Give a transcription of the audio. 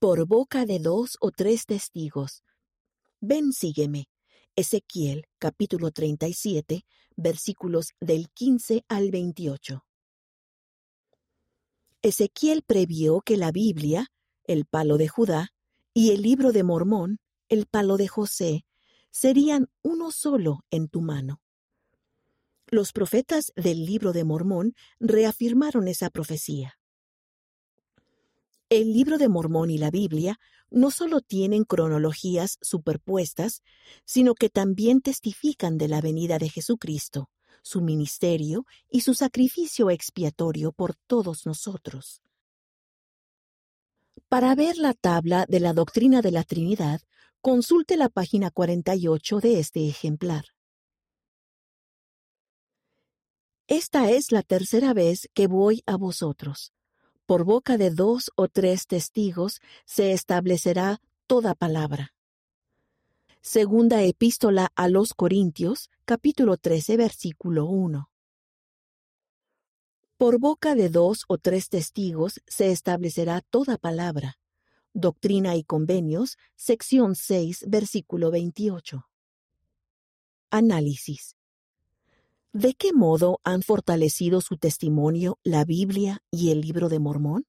por boca de dos o tres testigos. Ven, sígueme. Ezequiel capítulo 37, versículos del 15 al 28. Ezequiel previó que la Biblia, el palo de Judá, y el libro de Mormón, el palo de José, serían uno solo en tu mano. Los profetas del libro de Mormón reafirmaron esa profecía. El libro de Mormón y la Biblia no solo tienen cronologías superpuestas, sino que también testifican de la venida de Jesucristo, su ministerio y su sacrificio expiatorio por todos nosotros. Para ver la tabla de la doctrina de la Trinidad, consulte la página 48 de este ejemplar. Esta es la tercera vez que voy a vosotros. Por boca de dos o tres testigos se establecerá toda palabra. Segunda epístola a los Corintios, capítulo 13, versículo 1. Por boca de dos o tres testigos se establecerá toda palabra. Doctrina y Convenios, sección 6, versículo 28. Análisis. ¿De qué modo han fortalecido su testimonio la Biblia y el libro de Mormón?